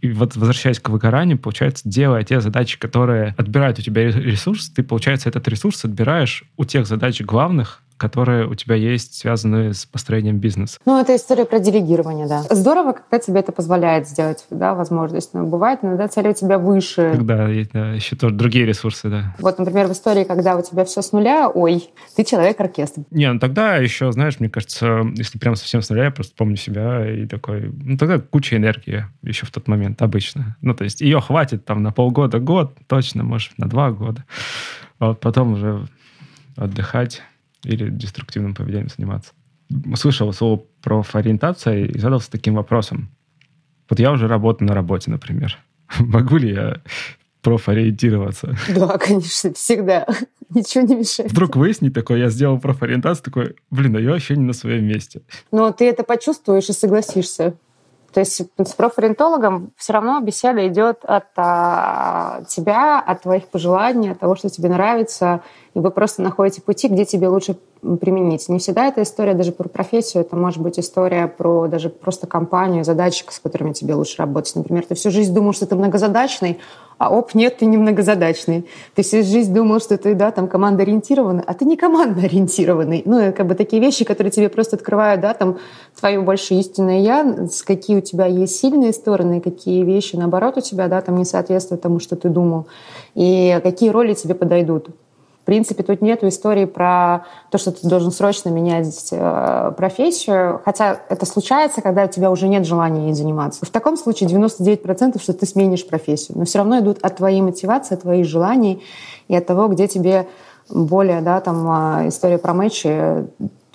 И вот возвращаясь к выгоранию, получается, делая те задачи, которые отбирают у тебя ресурс, ты, получается, этот ресурс отбираешь у тех задач главных, которые у тебя есть, связанные с построением бизнеса. Ну, это история про делегирование, да. Здорово, когда тебе это позволяет сделать, да, возможность. Но бывает иногда цели у тебя выше. Когда да, еще тоже другие ресурсы, да. Вот, например, в истории, когда у тебя все с нуля, ой, ты человек-оркестр. Не, ну тогда еще, знаешь, мне кажется, если прям совсем с нуля, я просто помню себя и такой, ну тогда куча энергии еще в тот момент обычно. Ну, то есть ее хватит там на полгода, год, точно, может, на два года. А вот потом уже отдыхать или деструктивным поведением заниматься. Слышал слово профориентация и задался таким вопросом. Вот я уже работаю на работе, например. Могу ли я профориентироваться? Да, конечно, всегда. Ничего не мешает. Вдруг выяснить такое, я сделал профориентацию, такой, блин, а я вообще не на своем месте. Но ты это почувствуешь и согласишься. То есть с профориентологом все равно беседа идет от а, тебя, от твоих пожеланий, от того, что тебе нравится, и вы просто находите пути, где тебе лучше применить. Не всегда эта история даже про профессию, это может быть история про даже просто компанию, задачи, с которыми тебе лучше работать. Например, ты всю жизнь думал, что ты многозадачный, а оп, нет, ты не многозадачный. Ты всю жизнь думал, что ты, да, там, команда ориентированный, а ты не команда ориентированный. Ну, как бы такие вещи, которые тебе просто открывают, да, там, твое больше истинное я, с какие у тебя есть сильные стороны, какие вещи, наоборот, у тебя, да, там, не соответствуют тому, что ты думал, и какие роли тебе подойдут принципе, тут нет истории про то, что ты должен срочно менять э, профессию, хотя это случается, когда у тебя уже нет желания ей заниматься. В таком случае 99% что ты сменишь профессию, но все равно идут от твоей мотивации, от твоих желаний и от того, где тебе более, да, там, а, история про матчи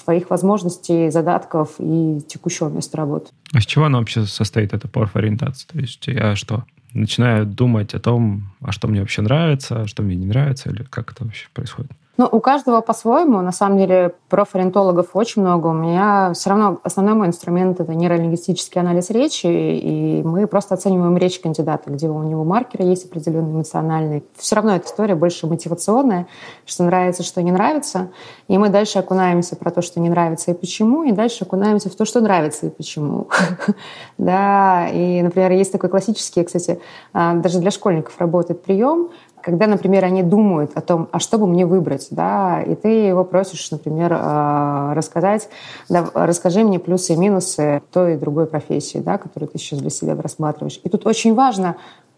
твоих возможностей, задатков и текущего места работы. А с чего она вообще состоит, эта профориентация? То есть я что, начинаю думать о том, а что мне вообще нравится, а что мне не нравится, или как это вообще происходит. Ну, у каждого по-своему. На самом деле, профориентологов очень много. У меня все равно основной мой инструмент — это нейролингвистический анализ речи, и мы просто оцениваем речь кандидата, где у него маркеры есть определенные эмоциональные. Все равно эта история больше мотивационная, что нравится, что не нравится. И мы дальше окунаемся про то, что не нравится и почему, и дальше окунаемся в то, что нравится и почему. Да, и, например, есть такой классический, кстати, а, даже для школьников работает прием, когда, например, они думают о том, а что бы мне выбрать, да, и ты его просишь, например, э, рассказать, да, расскажи мне плюсы и минусы той и другой профессии, да, которую ты сейчас для себя рассматриваешь. И тут очень важно,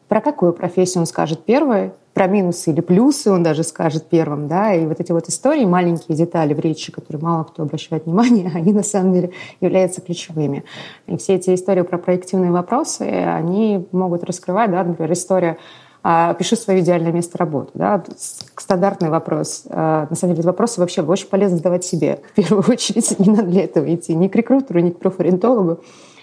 про какую профессию он скажет первой, про минусы или плюсы он даже скажет первым, да, и вот эти вот истории, маленькие детали в речи, которые мало кто обращает внимание, они на самом деле являются ключевыми. И все эти истории про проективные вопросы, они могут раскрывать, да, например, история пиши свое идеальное место работы. Да? Стандартный вопрос. А, на самом деле, вопросы вообще очень полезно задавать себе. В первую очередь, не надо для этого идти ни к рекрутеру, ни к профориентологу.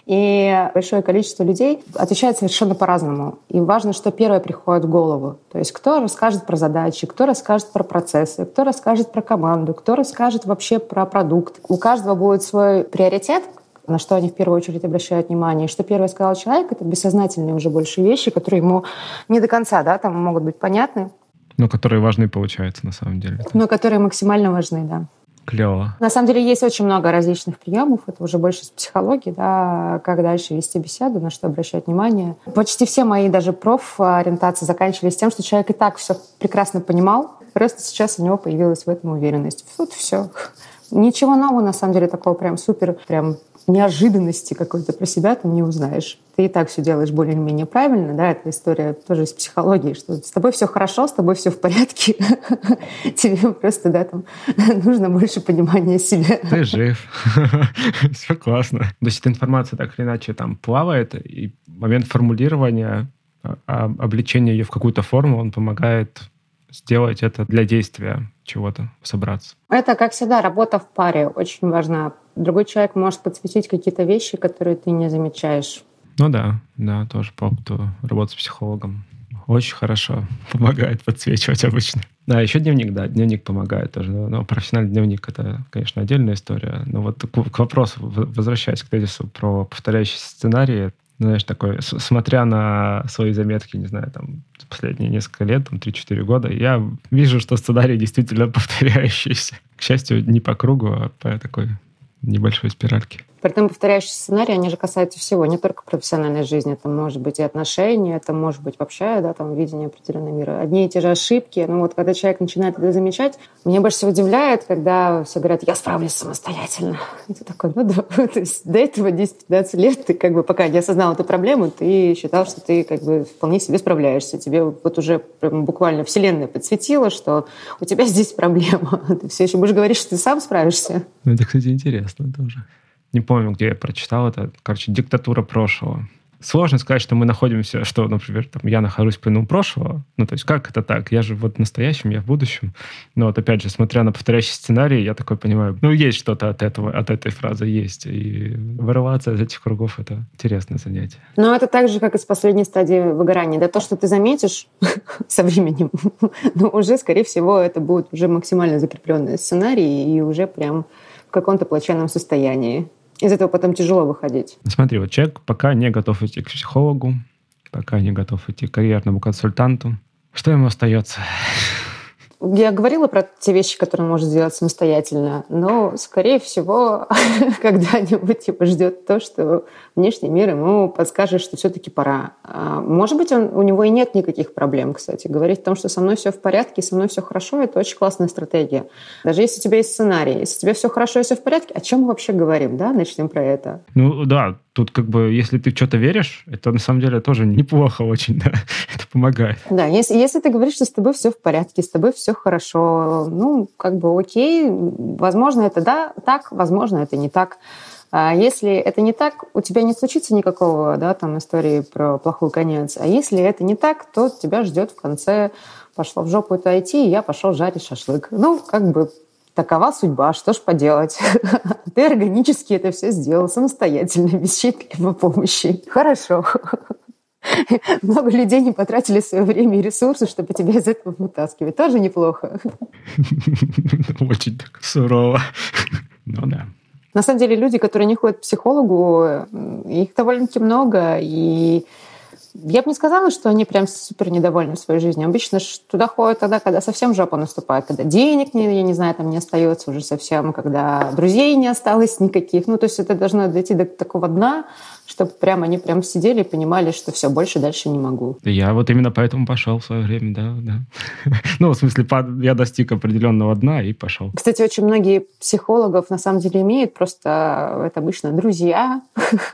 И большое количество людей отвечает совершенно по-разному. И важно, что первое приходит в голову. То есть кто расскажет про задачи, кто расскажет про процессы, кто расскажет про команду, кто расскажет вообще про продукт. У каждого будет свой приоритет, на что они в первую очередь обращают внимание. И что первое сказал человек, это бессознательные уже больше вещи, которые ему не до конца, да, там могут быть понятны. Но которые важны, получается, на самом деле. Но которые максимально важны, да. Клево. На самом деле есть очень много различных приемов. Это уже больше с психологии, да, как дальше вести беседу, на что обращать внимание. Почти все мои даже проф-ориентации заканчивались тем, что человек и так все прекрасно понимал, просто сейчас у него появилась в этом уверенность. Тут все. Ничего нового, на самом деле, такого прям супер, прям неожиданности какой-то про себя ты не узнаешь. Ты и так все делаешь более-менее правильно, да, это история тоже из психологии, что с тобой все хорошо, с тобой все в порядке, тебе просто, да, там нужно больше понимания себя. Ты жив, все классно. То есть эта информация так или иначе там плавает, и момент формулирования, а, а, обличения ее в какую-то форму, он помогает сделать это для действия чего-то, собраться. Это, как всегда, работа в паре очень важна. Другой человек может подсветить какие-то вещи, которые ты не замечаешь. Ну да, да, тоже по опыту работы с психологом. Очень хорошо помогает подсвечивать обычно. Да, еще дневник, да, дневник помогает тоже. Но профессиональный дневник — это, конечно, отдельная история. Но вот к, к вопросу, возвращаясь к тезису про повторяющиеся сценарии, знаешь, такой, смотря на свои заметки, не знаю, там, последние несколько лет, там, 3-4 года, я вижу, что сценарий действительно повторяющийся. К счастью, не по кругу, а по такой небольшой спиральке. При этом повторяющие сценарии, они же касаются всего, не только профессиональной жизни. Это может быть и отношения, это может быть вообще да, там, видение определенного мира. Одни и те же ошибки. Ну вот когда человек начинает это замечать, меня больше всего удивляет, когда все говорят, я справлюсь самостоятельно. И ты такой, ну да. То есть до этого 10-15 лет ты как бы пока не осознал эту проблему, ты считал, что ты как бы вполне себе справляешься. Тебе вот уже буквально вселенная подсветила, что у тебя здесь проблема. Ты все еще будешь говорить, что ты сам справишься. Ну, это, кстати, интересно тоже не помню, где я прочитал это, короче, диктатура прошлого. Сложно сказать, что мы находимся, что, например, там, я нахожусь в плену прошлого. Ну, то есть как это так? Я же вот в настоящем, я в будущем. Но вот опять же, смотря на повторяющий сценарий, я такой понимаю, ну, есть что-то от этого, от этой фразы есть. И вырываться из этих кругов — это интересное занятие. Но это так же, как и с последней стадии выгорания. Да то, что ты заметишь со временем, но уже, скорее всего, это будет уже максимально закрепленный сценарий и уже прям в каком-то плачевном состоянии из этого потом тяжело выходить. Смотри, вот человек пока не готов идти к психологу, пока не готов идти к карьерному консультанту. Что ему остается? Я говорила про те вещи, которые он может сделать самостоятельно, но, скорее всего, когда-нибудь его ждет то, что внешний мир ему подскажет, что все-таки пора. А, может быть, он, у него и нет никаких проблем, кстати. Говорить о том, что со мной все в порядке, со мной все хорошо, это очень классная стратегия. Даже если у тебя есть сценарий, если тебе все хорошо и все в порядке, о чем мы вообще говорим, да? Начнем про это. Ну да, тут как бы, если ты что-то веришь, это на самом деле тоже неплохо очень, да, это помогает. Да, если, если ты говоришь, что с тобой все в порядке, с тобой все хорошо, ну, как бы окей, возможно, это да, так, возможно, это не так. А если это не так, у тебя не случится никакого, да, там, истории про плохой конец. А если это не так, то тебя ждет в конце пошло в жопу это IT, и я пошел жарить шашлык. Ну, как бы такова судьба, что ж поделать. Ты органически это все сделал самостоятельно, без чьей-либо помощи. Хорошо. Много людей не потратили свое время и ресурсы, чтобы тебя из этого вытаскивать. Тоже неплохо. Очень так сурово. Ну да. На самом деле люди, которые не ходят к психологу, их довольно-таки много, и я бы не сказала, что они прям супер недовольны своей жизнью. Обычно туда ходят тогда, когда совсем жопа наступает, когда денег, не, я не знаю, там не остается уже совсем, когда друзей не осталось никаких. Ну, то есть это должно дойти до такого дна, чтобы прямо они прям сидели и понимали, что все, больше дальше не могу. Я вот именно поэтому пошел в свое время, да, да. Ну, в смысле, я достиг определенного дна и пошел. Кстати, очень многие психологов на самом деле имеют, просто это обычно друзья.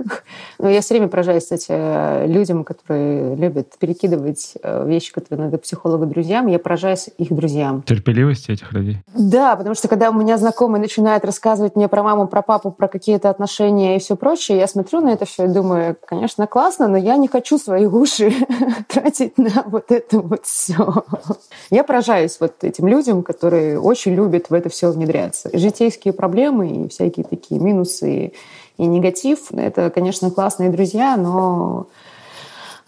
Но я все время поражаюсь, кстати, людям, которые любят перекидывать э, вещи, которые надо психологу друзьям, я поражаюсь их друзьям. Терпеливости этих людей? Да, потому что когда у меня знакомый начинает рассказывать мне про маму, про папу, про какие-то отношения и все прочее, я смотрю на это все думаю, конечно, классно, но я не хочу свои уши тратить на вот это вот все. Я поражаюсь вот этим людям, которые очень любят в это все внедряться. Житейские проблемы и всякие такие минусы и негатив — это, конечно, классные друзья, но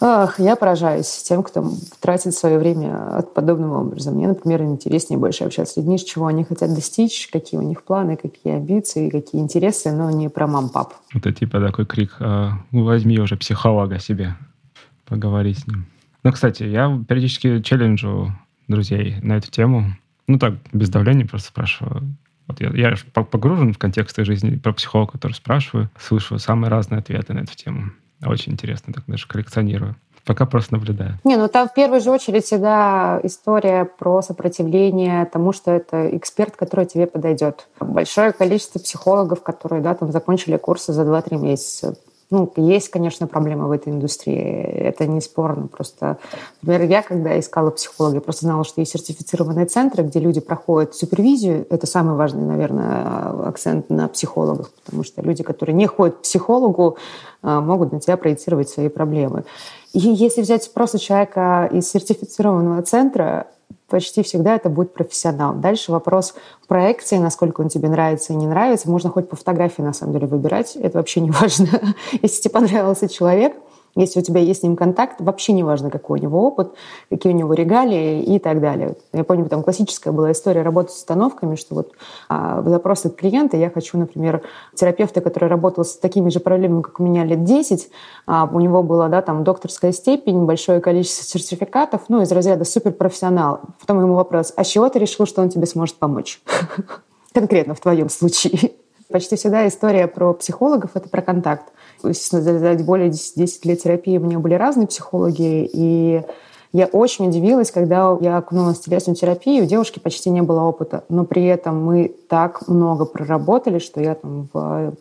Ах, я поражаюсь тем, кто тратит свое время от подобного образом. Мне, например, интереснее больше общаться с людьми, с чего они хотят достичь, какие у них планы, какие амбиции, какие интересы, но не про мам-пап. Это типа такой крик «А, «возьми уже психолога себе, поговори с ним». Ну, кстати, я периодически челленджу друзей на эту тему. Ну так, без давления просто спрашиваю. Вот я, я погружен в контексты жизни про психолога, который спрашиваю, слышу самые разные ответы на эту тему. Очень интересно, так даже коллекционирую. Пока просто наблюдаю. Не, ну там в первую же очередь всегда история про сопротивление тому, что это эксперт, который тебе подойдет. Большое количество психологов, которые да, там закончили курсы за 2-3 месяца, ну, есть, конечно, проблемы в этой индустрии, это не спорно. Просто, например, я, когда искала психолога, я просто знала, что есть сертифицированные центры, где люди проходят супервизию. Это самый важный, наверное, акцент на психологах, потому что люди, которые не ходят к психологу, а, могут на тебя проецировать свои проблемы. И если взять просто человека из сертифицированного центра, почти всегда это будет профессионал. Дальше вопрос проекции, насколько он тебе нравится и не нравится. Можно хоть по фотографии, на самом деле, выбирать. Это вообще не важно. Если тебе понравился человек – если у тебя есть с ним контакт, вообще не важно, какой у него опыт, какие у него регалии и так далее. Я помню, там классическая была история работы с установками, что вот а, запрос от клиента, я хочу, например, терапевта, который работал с такими же проблемами, как у меня лет 10, а, у него была, да, там, докторская степень, большое количество сертификатов, ну, из разряда суперпрофессионал. Потом ему вопрос, а с чего ты решил, что он тебе сможет помочь? Конкретно в твоем случае. Почти всегда история про психологов — это про контакт. Естественно, за более 10, 10 лет терапии у меня были разные психологи, и я очень удивилась, когда я окунулась в телесную терапию, у девушки почти не было опыта, но при этом мы так много проработали, что я там в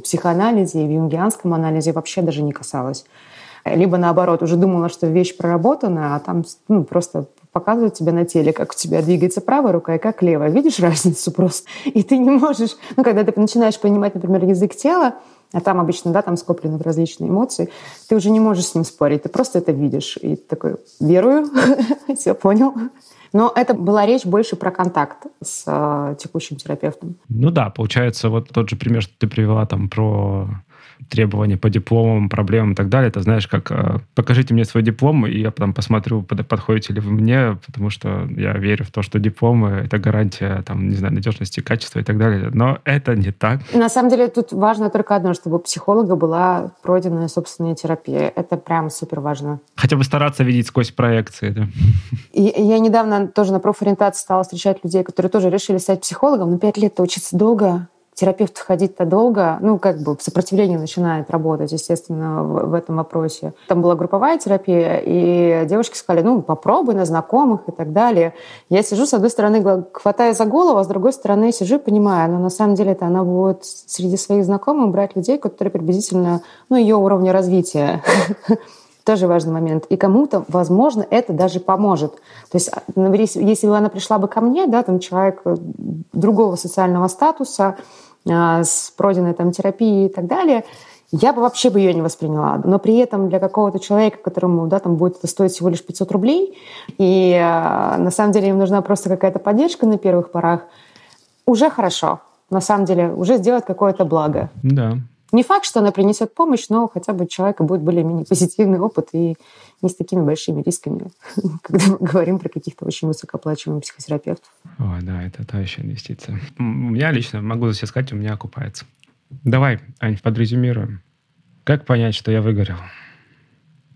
психоанализе и в юнгианском анализе вообще даже не касалась. Либо наоборот, уже думала, что вещь проработана, а там ну, просто показывают тебе на теле, как у тебя двигается правая рука и как левая. Видишь разницу просто? И ты не можешь... Ну, когда ты начинаешь понимать, например, язык тела, а там обычно, да, там скоплены различные эмоции, ты уже не можешь с ним спорить, ты просто это видишь. И такой, верую, все понял. Но это была речь больше про контакт с э, текущим терапевтом. Ну да, получается, вот тот же пример, что ты привела там про требования по дипломам, проблемам и так далее. Это знаешь, как э, покажите мне свой диплом, и я потом посмотрю, под, подходите ли вы мне, потому что я верю в то, что дипломы — это гарантия, там, не знаю, надежности, качества и так далее. Но это не так. На самом деле тут важно только одно, чтобы у психолога была пройденная собственная терапия. Это прям супер важно. Хотя бы стараться видеть сквозь проекции, да. И я недавно тоже на профориентации стала встречать людей, которые тоже решили стать психологом, но пять лет-то учиться долго терапевт ходить-то долго, ну, как бы сопротивление начинает работать, естественно, в, в этом вопросе. Там была групповая терапия, и девушки сказали, ну, попробуй на знакомых и так далее. Я сижу, с одной стороны, хватая за голову, а с другой стороны сижу и понимаю, но на самом деле это она будет среди своих знакомых брать людей, которые приблизительно, ну, ее уровня развития тоже важный момент. И кому-то, возможно, это даже поможет. То есть, если бы она пришла бы ко мне, да, там человек другого социального статуса, а, с пройденной там терапией и так далее, я бы вообще бы ее не восприняла. Но при этом для какого-то человека, которому да, там будет это стоить всего лишь 500 рублей, и э, на самом деле им нужна просто какая-то поддержка на первых порах, уже хорошо. На самом деле уже сделать какое-то благо. Да. Не факт, что она принесет помощь, но хотя бы у человека будет более-менее позитивный опыт и не с такими большими рисками, когда мы говорим про каких-то очень высокооплачиваемых психотерапевтов. Ой, да, это та еще инвестиция. У меня лично, могу за себя сказать, у меня окупается. Давай, Ань, подрезюмируем. Как понять, что я выгорел?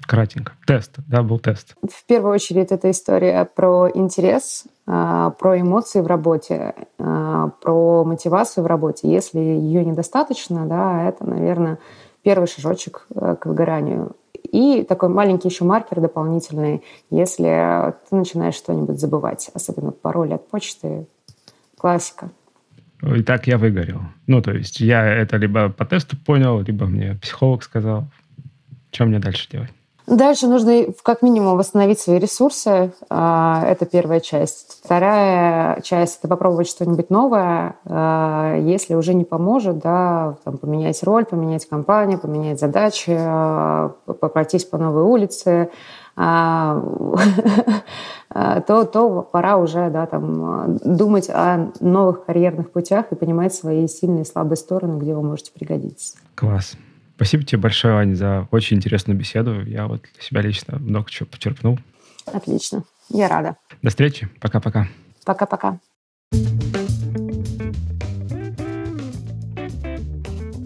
Кратенько. Тест, да, был тест. В первую очередь это история про интерес, а, про эмоции в работе, а, про мотивацию в работе. Если ее недостаточно, да, это, наверное, первый шажочек э, к выгоранию. И такой маленький еще маркер дополнительный, если ты начинаешь что-нибудь забывать, особенно пароль от почты, классика. И так я выгорел. Ну, то есть я это либо по тесту понял, либо мне психолог сказал. Что мне дальше делать? Дальше нужно как минимум восстановить свои ресурсы. А, это первая часть. Вторая часть – это попробовать что-нибудь новое. А, если уже не поможет, да, там, поменять роль, поменять компанию, поменять задачи, а, пройтись по новой улице, то, то пора уже да, там, думать о новых карьерных путях и понимать свои сильные и слабые стороны, где вы можете пригодиться. Класс. Спасибо тебе большое, Аня, за очень интересную беседу. Я вот для себя лично много чего почерпнул. Отлично. Я рада. До встречи. Пока-пока. Пока-пока.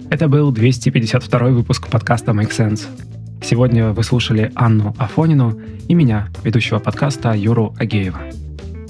Это был 252 выпуск подкаста Make Sense. Сегодня вы слушали Анну Афонину и меня, ведущего подкаста Юру Агеева.